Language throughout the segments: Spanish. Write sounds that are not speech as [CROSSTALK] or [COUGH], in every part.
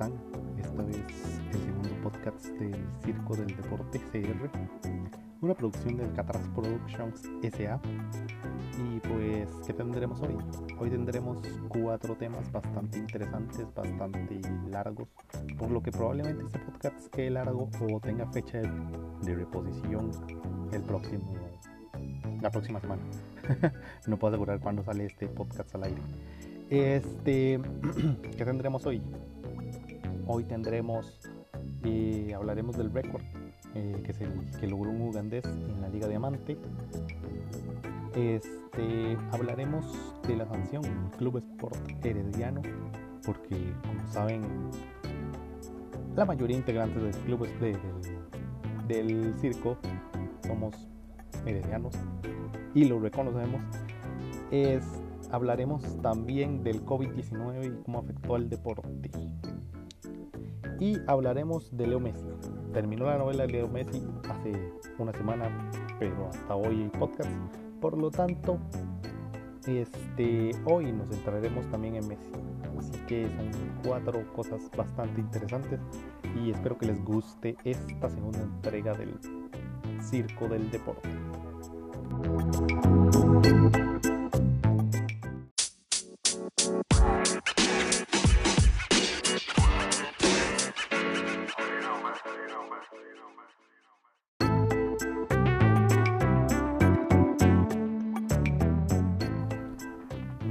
están? Esta es el segundo podcast del Circo del Deporte CR, una producción del Catras Productions SA. Y pues, ¿qué tendremos hoy? Hoy tendremos cuatro temas bastante interesantes, bastante largos, por lo que probablemente este podcast quede largo o tenga fecha de reposición el próximo, la próxima semana. [LAUGHS] no puedo asegurar cuándo sale este podcast al aire. Este, [CLEARS THROAT] ¿qué tendremos hoy? Hoy tendremos, eh, hablaremos del récord eh, que, que logró un ugandés en la Liga Diamante. Este, hablaremos de la sanción Club Sport Herediano, porque como saben, la mayoría de integrantes del club del, del circo somos heredianos y lo reconocemos. Es, hablaremos también del COVID-19 y cómo afectó al deporte y hablaremos de Leo Messi. Terminó la novela de Leo Messi hace una semana, pero hasta hoy hay podcast. Por lo tanto, este, hoy nos centraremos también en Messi. Así que son cuatro cosas bastante interesantes y espero que les guste esta segunda entrega del Circo del Deporte.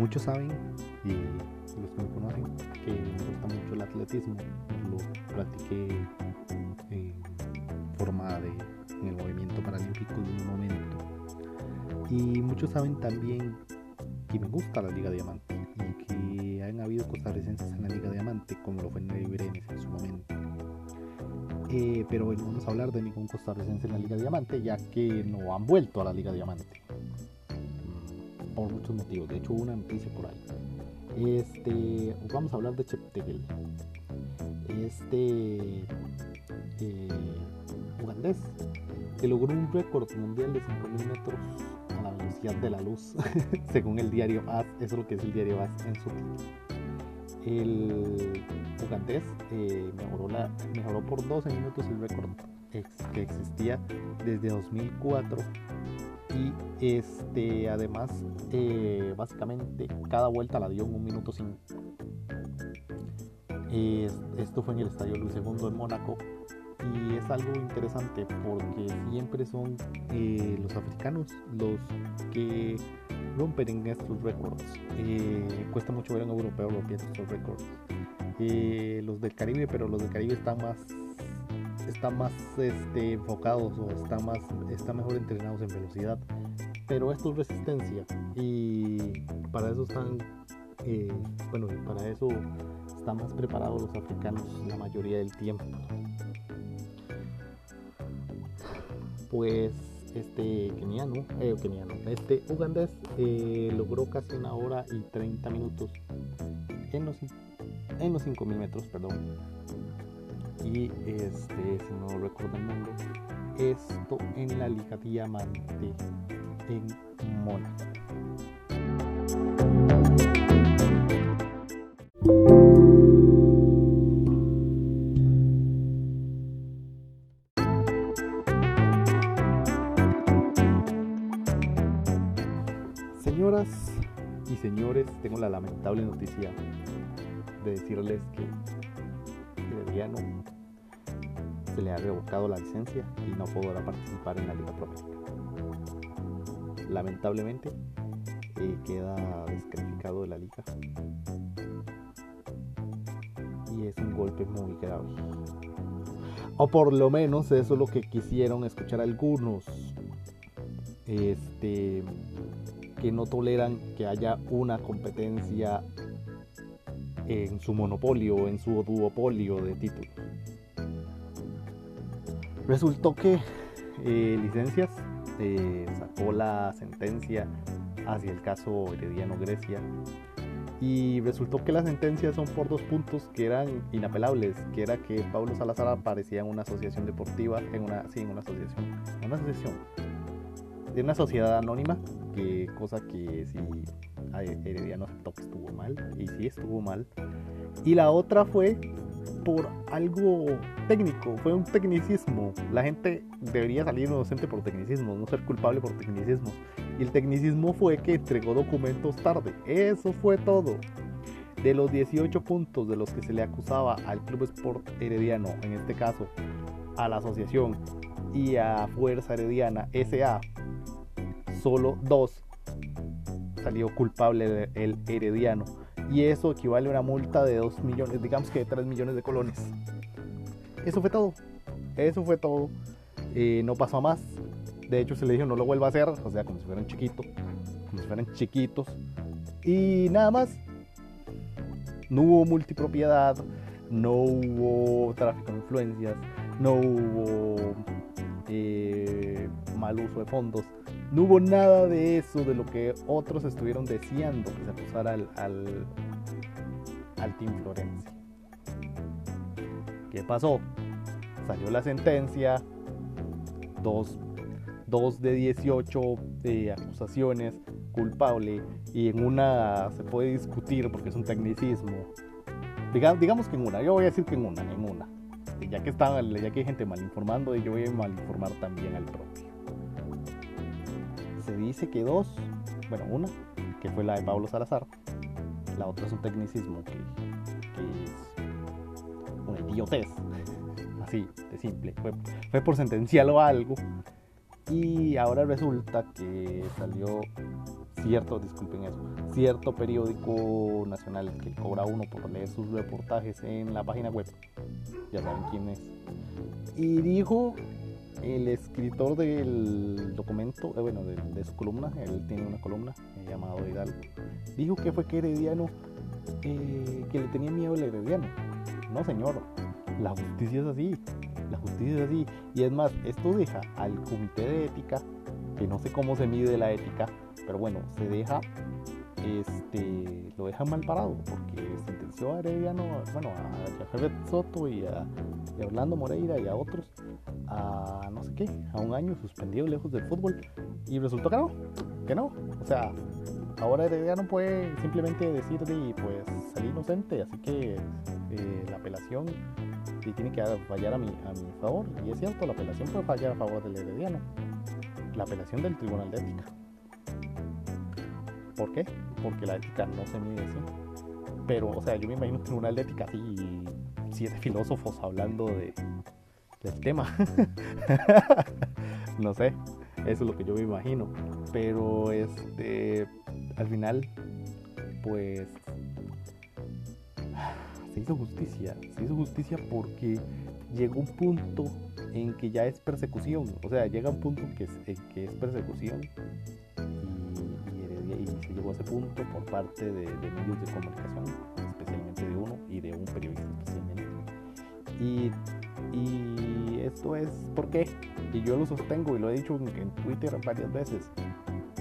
Muchos saben, y los que me conocen, que me gusta mucho el atletismo. Lo practiqué en forma de en el movimiento paralímpico de un momento. Y muchos saben también que me gusta la Liga Diamante y que han habido costarricenses en la Liga Diamante, como lo fue Nelly Brenes en su momento. Eh, pero bueno, vamos a hablar de ningún costarricense en la Liga Diamante, ya que no han vuelto a la Liga Diamante por muchos motivos. De hecho, una noticia por ahí. Este, vamos a hablar de Cheptegel. Este eh, ugandés que logró un récord mundial de 5.000 metros a la velocidad de la luz, [LAUGHS] según el diario AS. Eso es lo que es el diario AS en su. El ugandés eh, mejoró, la, mejoró por 12 minutos el récord que existía desde 2004 y este además eh, básicamente cada vuelta la dio en un minuto 5 esto fue en el estadio Luis II en Mónaco. Y es algo interesante porque siempre son eh, los africanos los que rompen en estos récords. Eh, cuesta mucho ver a un europeo rompiendo estos récords. Los del Caribe pero los del Caribe están más están más este, enfocados o están, más, están mejor entrenados en velocidad. Pero esto es resistencia y para eso están, eh, bueno, para eso están más preparados los africanos la mayoría del tiempo. Pues este keniano, eh, keniano este ugandés eh, logró casi una hora y 30 minutos en los, en los 5000 metros, perdón y este, si no recuerdo el nombre, esto en la Liga Diamante en Mónaco. Señoras y señores, tengo la lamentable noticia de decirles que Se le ha revocado la licencia y no podrá participar en la Liga Profesional. Lamentablemente eh, queda descalificado de la liga y es un golpe muy grave. O por lo menos eso es lo que quisieron escuchar algunos. Este que no toleran que haya una competencia en su monopolio, en su duopolio de títulos. Resultó que eh, Licencias eh, sacó la sentencia hacia el caso Herediano Grecia y resultó que las sentencias son por dos puntos que eran inapelables, que era que Pablo Salazar aparecía en una asociación deportiva, en una, sí, en una asociación, una asociación, de una sociedad anónima, que cosa que si Herediano aceptó que estuvo mal, y sí estuvo mal. Y la otra fue por algo técnico, fue un tecnicismo. La gente debería salir inocente por tecnicismo, no ser culpable por tecnicismo. Y el tecnicismo fue que entregó documentos tarde. Eso fue todo. De los 18 puntos de los que se le acusaba al Club Sport Herediano, en este caso a la asociación y a Fuerza Herediana SA, solo dos salió culpable el Herediano. Y eso equivale a una multa de 2 millones, digamos que de 3 millones de colones. Eso fue todo. Eso fue todo. Eh, no pasó más. De hecho, se le dijo no lo vuelva a hacer. O sea, como si fueran chiquitos. Como si fueran chiquitos. Y nada más no hubo multipropiedad, no hubo tráfico de influencias, no hubo eh, mal uso de fondos, no hubo nada de eso de lo que otros estuvieron deseando que se acusara al, al, Team Florencia. ¿Qué pasó? Salió la sentencia, dos, de 18 eh, acusaciones, culpable y en una se puede discutir porque es un tecnicismo. digamos que en una, yo voy a decir que en una, en una. Ya que, está, ya que hay gente mal informando, yo voy a mal informar también al propio. Se dice que dos, bueno, una, que fue la de Pablo Salazar, la otra es un tecnicismo que, que es una idiotez, [LAUGHS] así de simple. Fue, fue por sentenciarlo a algo y ahora resulta que salió cierto, disculpen eso, cierto periódico nacional que cobra uno por leer sus reportajes en la página web. Ya saben quién es. Y dijo el escritor del documento, eh, bueno, de, su columna, él tiene una columna eh, llamado Hidalgo, dijo que fue que Herediano, eh, que le tenía miedo al Herediano. No, señor, la justicia es así, la justicia es así. Y es más, esto deja al comité de ética, que no sé cómo se mide la ética, pero bueno, se deja, este, lo deja mal parado, porque sentenció a Herediano, bueno, a Jafet Soto y a, Orlando Moreira y a otros a no sé qué, a un año suspendido lejos del fútbol. Y resultó que no, que no. O sea, ahora Herediano puede simplemente decir de, pues salir inocente, así que eh, la apelación tiene que fallar a mi, a mi favor. Y es cierto, la apelación puede fallar a favor del Herediano. La apelación del Tribunal de Ética. ¿Por qué? Porque la ética no se mide así. Pero, o sea, yo me imagino un tribunal de ética así, siete filósofos hablando de, del tema. [LAUGHS] no sé, eso es lo que yo me imagino. Pero, este, al final, pues, se hizo justicia. Se hizo justicia porque llegó un punto en que ya es persecución. O sea, llega un punto que es, que es persecución y se llegó a ese punto por parte de, medios de comunicación, especialmente de uno y de un periodista especialmente. Y, esto es porque, y yo lo sostengo y lo he dicho en, Twitter varias veces,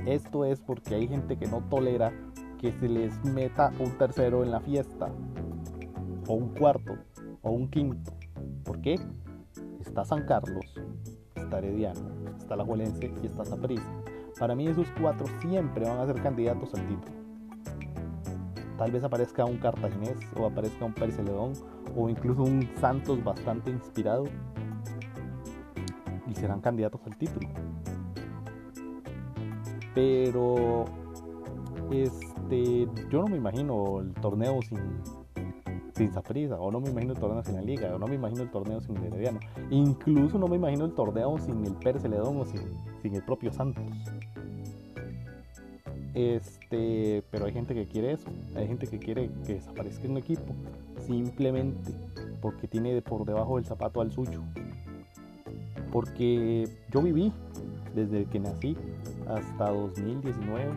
esto es porque hay gente que no tolera que se les meta un tercero en la fiesta, o un cuarto, o un quinto. ¿Por qué? Está San Carlos, está Herediano, está La Juelense y está Saprissa para mí esos cuatro siempre van a ser candidatos al título. Tal vez aparezca un cartaginés o aparezca un Pérez o incluso un Santos bastante inspirado y serán candidatos al título. Pero este, yo no me imagino el torneo sin sin Saprisa, o no me imagino el torneo sin la Liga, o no me imagino el torneo sin el Herediano, incluso no me imagino el torneo sin el Pérez Celedón o sin, sin el propio Santos. Este, pero hay gente que quiere eso, hay gente que quiere que desaparezca un equipo simplemente porque tiene por debajo del zapato al suyo. Porque yo viví desde que nací hasta 2019,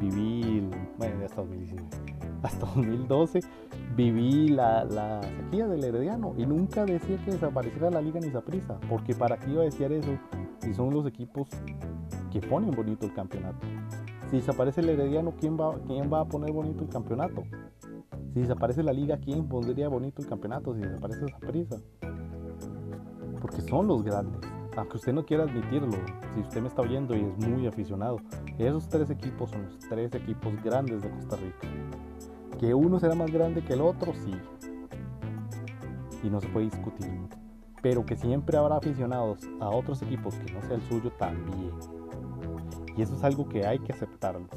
viví, bueno, hasta 2019, [LAUGHS] hasta 2012 viví la, sequía del Herediano y nunca decía que desapareciera la liga ni prisa, porque para qué iba a decir eso si son los equipos que ponen bonito el campeonato. Si desaparece el Herediano, ¿quién va, ¿quién va a poner bonito el campeonato? Si desaparece la liga, ¿quién pondría bonito el campeonato? Si desaparece esa prisa. Porque son los grandes. Aunque usted no quiera admitirlo, si usted me está oyendo y es muy aficionado, esos tres equipos son los tres equipos grandes de Costa Rica. Que uno será más grande que el otro, sí. y no se puede discutir. Pero que siempre habrá aficionados a otros equipos que no sea el suyo también. Y eso es algo que hay que aceptarlo.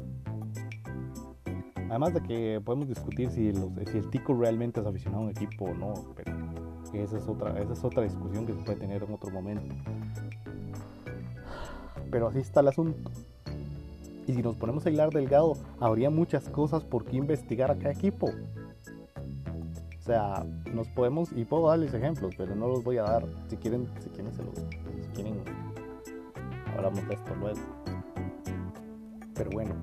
Además de que podemos discutir si, el Tico realmente es aficionado a un equipo o no, pero esa es, otra, esa es otra discusión que se puede tener en otro momento. Pero así está el asunto. Y si nos ponemos a hilar delgado, habría muchas cosas por qué investigar a cada equipo. O sea, nos podemos, y puedo darles ejemplos, pero no los voy a dar. Si quieren, si quieren, se los, si quieren, hablamos de esto luego. Pero bueno,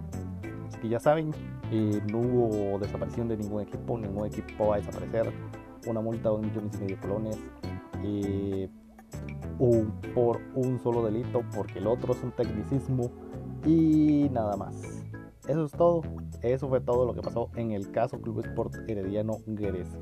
que ya saben, eh, no hubo desaparición de ningún equipo, ningún equipo va a desaparecer una multa de un millón y medio de colones eh, por un solo delito, porque el otro es un tecnicismo y nada más. Eso es todo. Eso fue todo lo que pasó en el caso Club Sport Herediano Grecia.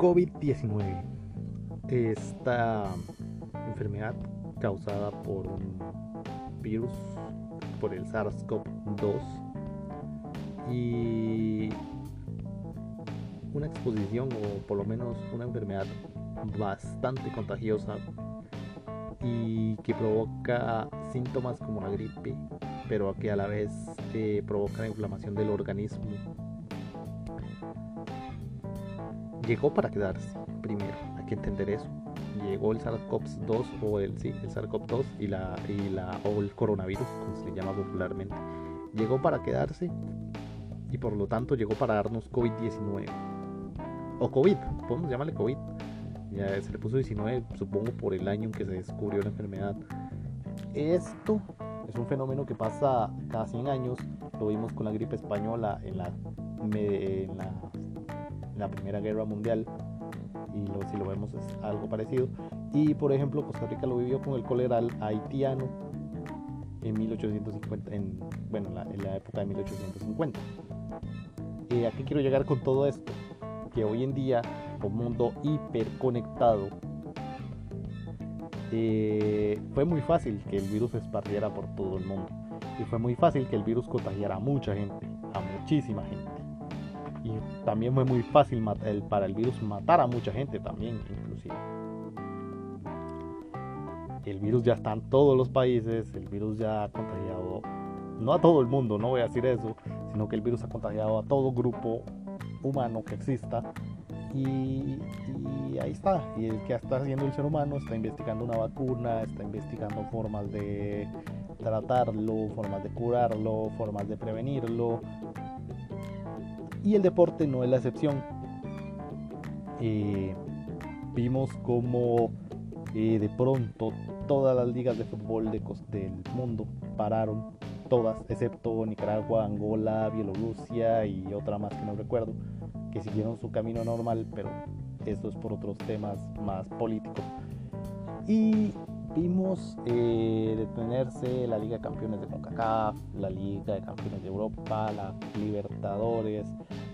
COVID-19. Esta enfermedad causada por un virus, por el SARS-CoV-2 y una exposición o por lo menos una enfermedad bastante contagiosa y que provoca síntomas como la gripe, pero que a la vez eh, provoca la inflamación del organismo llegó para quedarse. Primero, hay que entender eso. Llegó el SARS-CoV-2 o el, sí, el SARS-CoV-2 y la, y la, o el coronavirus, como se le llama popularmente. Llegó para quedarse y por lo tanto llegó para darnos COVID-19. O COVID, podemos llamarle COVID. Ya se le puso 19, supongo, por el año en que se descubrió la enfermedad. Esto es un fenómeno que pasa cada 100 años. Lo vimos con la gripe española en la, en la la Primera Guerra Mundial y si lo vemos es algo parecido. Y por ejemplo, Costa Rica lo vivió con el cólera haitiano en 1850, en, bueno, en la época de 1850. ¿Y ¿A qué quiero llegar con todo esto? Que hoy en día, un mundo hiperconectado, eh, fue muy fácil que el virus se esparciera por todo el mundo. Y fue muy fácil que el virus contagiara a mucha gente, a muchísima gente y también fue muy fácil para el virus matar a mucha gente también, inclusive. El virus ya está en todos los países, el virus ya ha contagiado, no a todo el mundo, no voy a decir eso, sino que el virus ha contagiado a todo grupo humano que exista. Y, ahí está, y el que está haciendo el ser humano está investigando una vacuna, está investigando formas de tratarlo, formas de curarlo, formas de prevenirlo, y el deporte no es la excepción. Eh, vimos como eh, de pronto todas las ligas de fútbol de, del mundo pararon, todas, excepto Nicaragua, Angola, Bielorrusia y otra más que no recuerdo, que siguieron su camino normal, pero esto es por otros temas más políticos. Y vimos eh, detenerse la Liga de Campeones de CONCACAF, la Liga de Campeones de Europa, la Libertadores,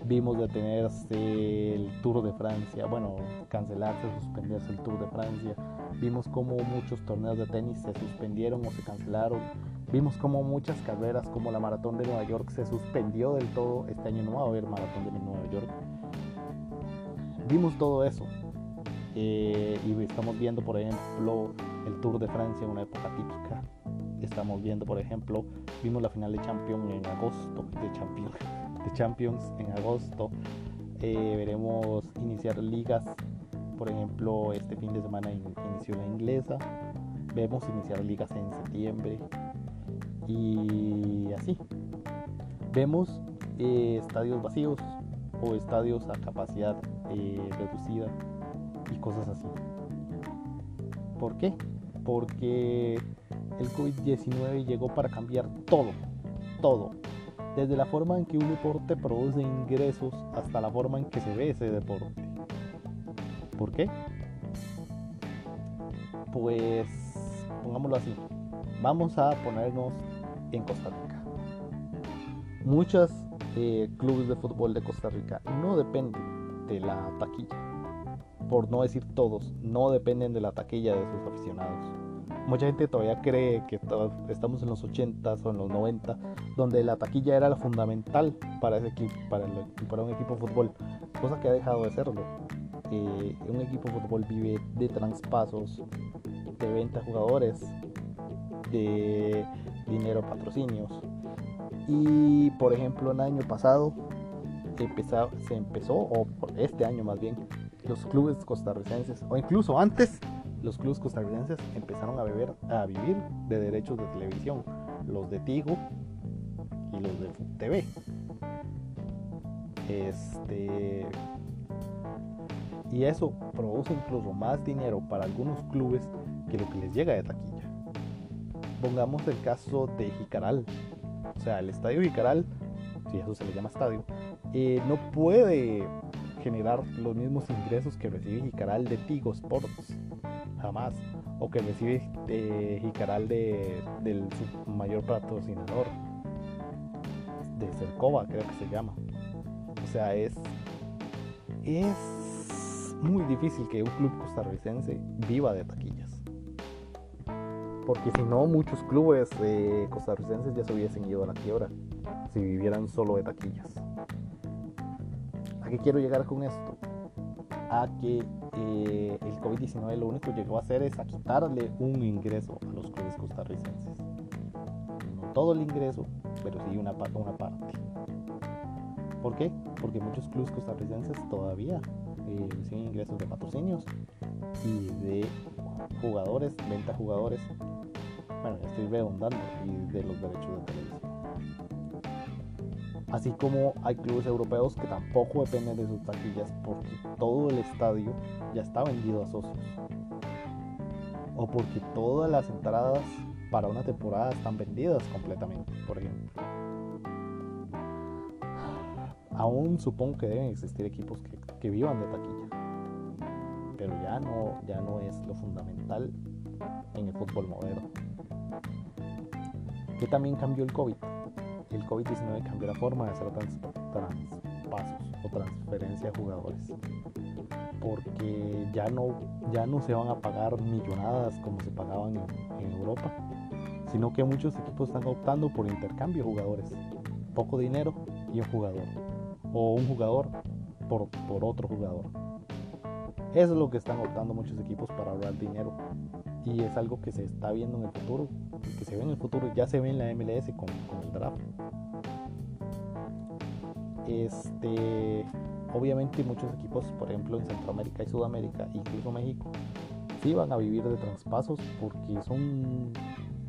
vimos detenerse el Tour de Francia, bueno, cancelarse, suspenderse el Tour de Francia, vimos como muchos torneos de tenis se suspendieron o se cancelaron, vimos como muchas carreras como la Maratón de Nueva York se suspendió del todo, este año no va a haber Maratón de Nueva York, vimos todo eso. Eh, y estamos viendo, por ejemplo, el Tour de Francia una época típica. Estamos viendo, por ejemplo, vimos la final de Champions en agosto, de Champions, de Champions en agosto. Eh, veremos iniciar ligas, por ejemplo, este fin de semana inició la inglesa. Vemos iniciar ligas en septiembre y así. Vemos eh, estadios vacíos o estadios a capacidad eh, reducida y cosas así. ¿Por qué? Porque el COVID-19 llegó para cambiar todo, todo. Desde la forma en que un deporte produce ingresos hasta la forma en que se ve ese deporte. ¿Por qué? Pues pongámoslo así. Vamos a ponernos en Costa Rica. Muchos eh, clubes de fútbol de Costa Rica no dependen de la taquilla. Por no decir todos, no dependen de la taquilla de sus aficionados. Mucha gente todavía cree que estamos en los 80s o en los 90, donde la taquilla era la fundamental para, ese equipo, para, para un equipo de fútbol, cosa que ha dejado de serlo. Eh, un equipo de fútbol vive de traspasos, de venta de jugadores, de dinero patrocinios. Y por ejemplo, el año pasado se empezó, o este año más bien, los clubes costarricenses, o incluso antes, los clubes costarricenses empezaron a, beber, a vivir de derechos de televisión, los de Tigo y los de TV. Este, y eso produce incluso más dinero para algunos clubes que lo que les llega de taquilla. Pongamos el caso de Jicaral. O sea, el estadio Jicaral, si eso se le llama estadio, eh, no puede generar los mismos ingresos que recibe Jicaral de Tigo Sports. Jamás. O que recibe eh, Jicaral de, del su mayor patrocinador. De Cercova, creo que se llama. O sea, es. Es muy difícil que un club costarricense viva de taquillas. Porque si no, muchos clubes eh, costarricenses ya se hubiesen ido a la quiebra si vivieran solo de taquillas. ¿A qué quiero llegar con esto? A que eh, el COVID-19 lo único que llegó a hacer es a quitarle un ingreso a los clubes costarricenses. No todo el ingreso, pero sí una, una parte. ¿Por qué? Porque muchos clubes costarricenses todavía eh, reciben ingresos de patrocinios y de jugadores, venta jugadores. Bueno, estoy redundando y de los derechos de televisión. Así como hay clubes europeos que tampoco dependen de sus taquillas porque todo el estadio ya está vendido a socios. O porque todas las entradas para una temporada están vendidas completamente, por ejemplo aún supongo que deben existir equipos que, vivan de taquilla. Pero ya no, ya no es lo fundamental en el fútbol moderno. Que también cambió el COVID. El COVID-19 cambió la forma de hacer traspasos o transferencia de jugadores. Porque ya no, ya no se van a pagar millonadas como se pagaban en, en Europa, sino que muchos equipos están optando por intercambio de jugadores. Poco dinero y un jugador o un jugador por, por otro jugador. Eso es lo que están optando muchos equipos para ahorrar dinero. Y es algo que se está viendo en el futuro. Que se ve en el futuro, ya se ve en la MLS con, con el draft. Este, obviamente muchos equipos, por ejemplo en Centroamérica y Sudamérica, incluso México, sí van a vivir de traspasos porque son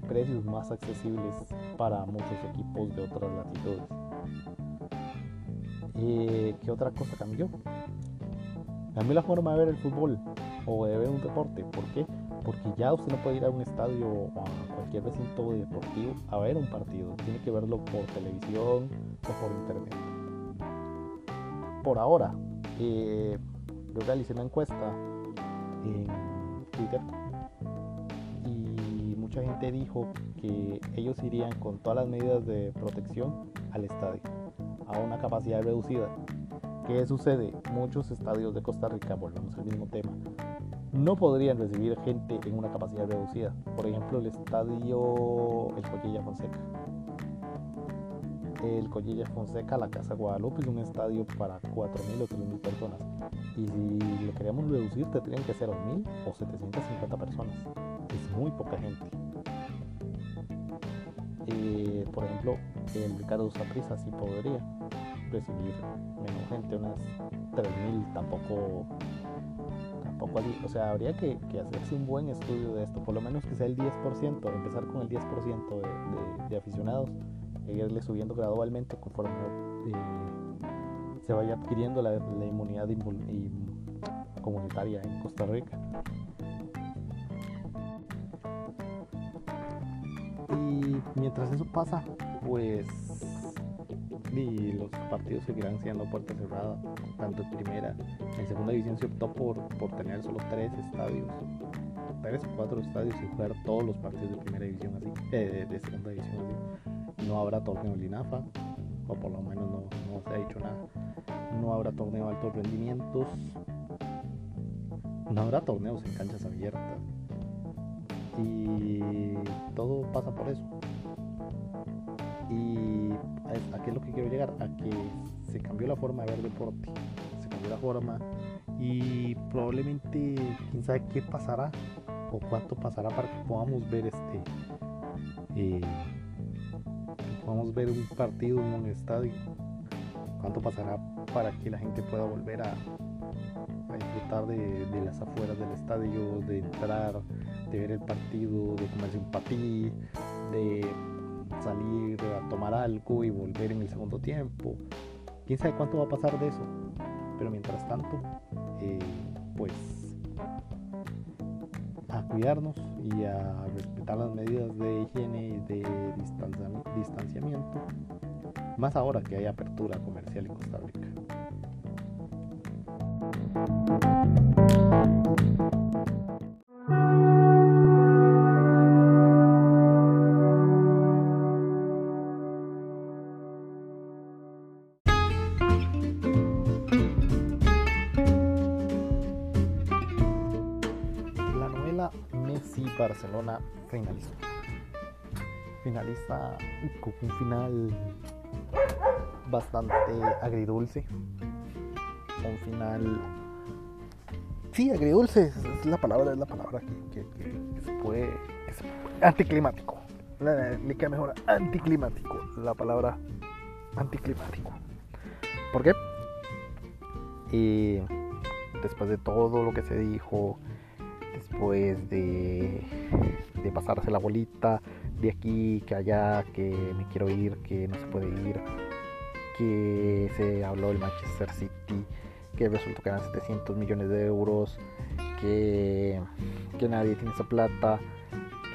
precios más accesibles para muchos equipos de otras latitudes. Eh, ¿Qué otra cosa cambió? Cambió la forma de ver el fútbol o de ver un deporte. ¿Por qué? Porque ya usted no puede ir a un estadio cualquier recinto deportivo a ver un partido. Tiene que verlo por televisión o por internet. Por ahora, eh, yo realicé una encuesta en Twitter y mucha gente dijo que ellos irían con todas las medidas de protección al estadio a una capacidad reducida. ¿Qué sucede? Muchos estadios de Costa Rica, volvemos al mismo tema, no podrían recibir gente en una capacidad reducida. Por ejemplo, el estadio El Collilla Fonseca. El Collilla Fonseca, la Casa Guadalupe, es un estadio para 4.000 o 3.000 personas. Y si lo queremos reducir, tendrían que ser 1.000 o 750 personas. Es muy poca gente. Eh, por ejemplo, el Ricardo Saprissa sí podría recibir menos gente, unas 3.000, tampoco, O sea, habría que, hacerse un buen estudio de esto, por lo menos que sea el 10%, empezar con el 10% de, de, aficionados e irle subiendo gradualmente conforme eh, se vaya adquiriendo la, inmunidad comunitaria en Costa Rica. Y mientras eso pasa, pues y los partidos seguirán siendo puerta cerrada, tanto en primera. En segunda división se optó por, por tener solo tres estadios, tres o cuatro estadios y jugar todos los partidos de primera división así, eh, de segunda división así. No habrá torneo en Linafa, o por lo menos no, no se ha dicho nada. no habrá torneo de altos rendimientos, no habrá torneos en canchas abiertas. Y todo pasa por eso. Y a qué es lo que quiero llegar? A que se cambió la forma de ver deporte, se cambió la forma y probablemente quién sabe qué pasará o cuánto pasará para que podamos ver este eh, podamos ver un partido en un estadio cuánto pasará para que la gente pueda volver a, disfrutar de, las afueras del estadio de entrar de ver el partido de comerse un patí de salir a tomar algo y volver en el segundo tiempo quién sabe cuánto va a pasar de eso pero mientras tanto eh, pues a cuidarnos y a respetar las medidas de higiene y de distanciamiento, más ahora que hay apertura comercial en Costa Rica. Finalizó. Finaliza con un final bastante agridulce. Un final. Sí, agridulce es la palabra, es la palabra que, se, puede, Anticlimático. Le queda mejor anticlimático. La palabra anticlimático. ¿Por qué? Y después de todo lo que se dijo, después de, de pasarse la bolita de aquí, que allá, que me quiero ir, que no se puede ir, que se habló del Manchester City, que resultó que eran 700 millones de euros, que, que nadie tiene esa plata,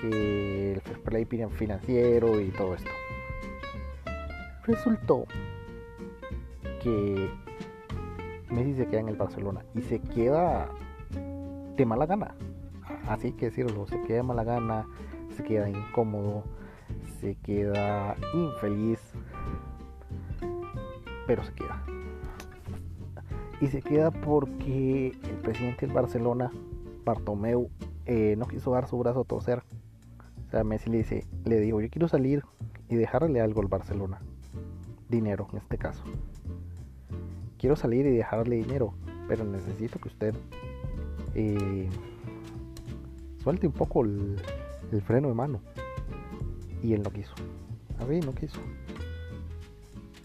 que el fair play financiero y todo esto. Resultó que Messi se queda en el Barcelona y se queda de mala gana así que decirlo, se queda mala gana, se queda incómodo, se queda infeliz, pero se queda. Y se queda porque el presidente del Barcelona, Bartomeu, eh, no quiso dar su brazo a torcer. O sea, Messi le dice, le digo, yo quiero salir y dejarle algo al Barcelona. Dinero en este caso. Quiero salir y dejarle dinero, pero necesito que usted eh, suelte un poco el, freno de mano. Y él no quiso. Así no quiso.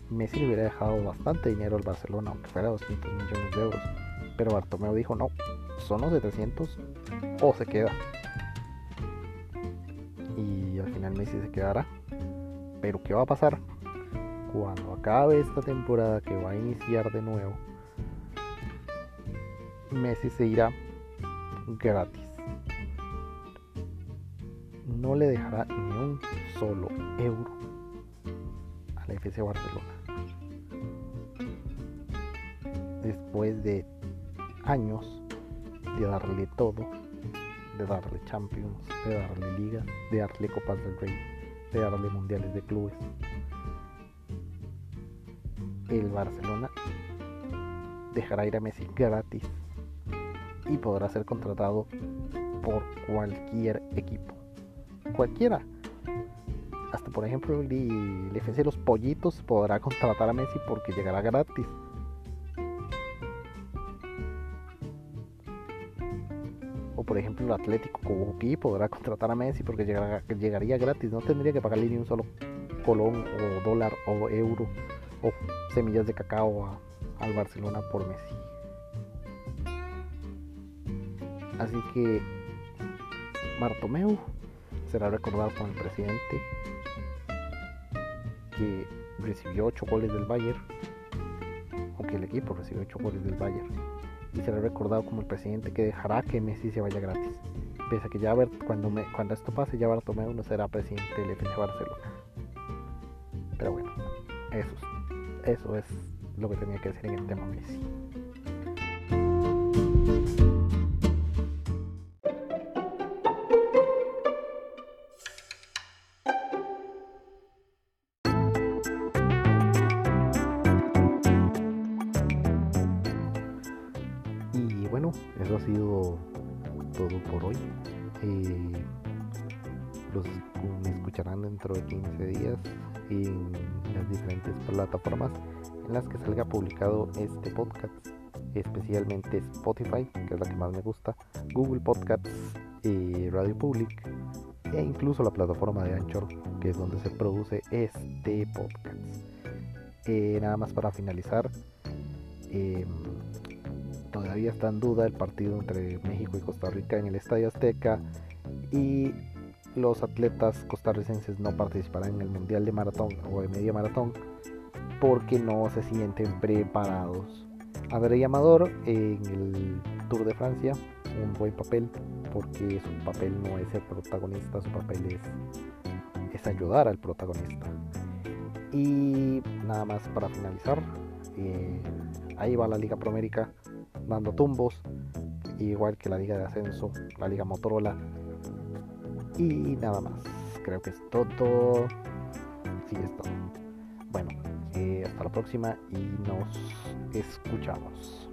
Messi le hubiera dejado bastante dinero al Barcelona, aunque fuera 200 millones de euros. Pero Bartomeu dijo, no, son los 700 o se queda. Y al final Messi se quedará. Pero ¿qué va a pasar? Cuando acabe esta temporada que va a iniciar de nuevo, Messi se irá gratis no le dejará ni un solo euro a la FC Barcelona. Después de años de darle todo, de darle Champions, de darle Ligas, de darle Copas del Rey, de darle Mundiales de Clubes, el Barcelona dejará ir a Messi gratis y podrá ser contratado por cualquier equipo cualquiera. Hasta por ejemplo el, el Los Pollitos podrá [LAUGHS] contratar a Messi porque llegará gratis. O por ejemplo el Atlético Cobuquí podrá [LAUGHS] contratar a Messi porque llegaría gratis. No tendría que pagarle ni un solo colón o dólar o euro o semillas de cacao al Barcelona por Messi. Así que Bartomeu será recordado como el presidente que recibió 8 goles del Bayern, o que el equipo recibió 8 goles del Bayern, y será recordado como el presidente que dejará que Messi se vaya gratis. Pese a que ya cuando, cuando esto pase, ya Bartomeu no será presidente del FC Barcelona. Pero bueno, eso, eso es lo que tenía que decir en el tema Messi. Este podcast, especialmente Spotify, que es la que más me gusta, Google Podcasts, y Radio Public e incluso la plataforma de Anchor, que es donde se produce este podcast. Eh, nada más para finalizar, em, todavía está en duda el partido entre México y Costa Rica en el Estadio Azteca y los atletas costarricenses no participarán en el Mundial de Maratón o de Media Maratón porque no se sienten preparados. André Amador en el Tour de Francia, un buen papel porque su papel no es el protagonista, su papel es, es ayudar al protagonista. Y nada más para finalizar, eh, ahí va la Liga Promérica dando tumbos, igual que la Liga de Ascenso, la Liga Motorola. Y nada más, creo que es todo. Sí, es todo. Bueno, eh, hasta la próxima y nos escuchamos.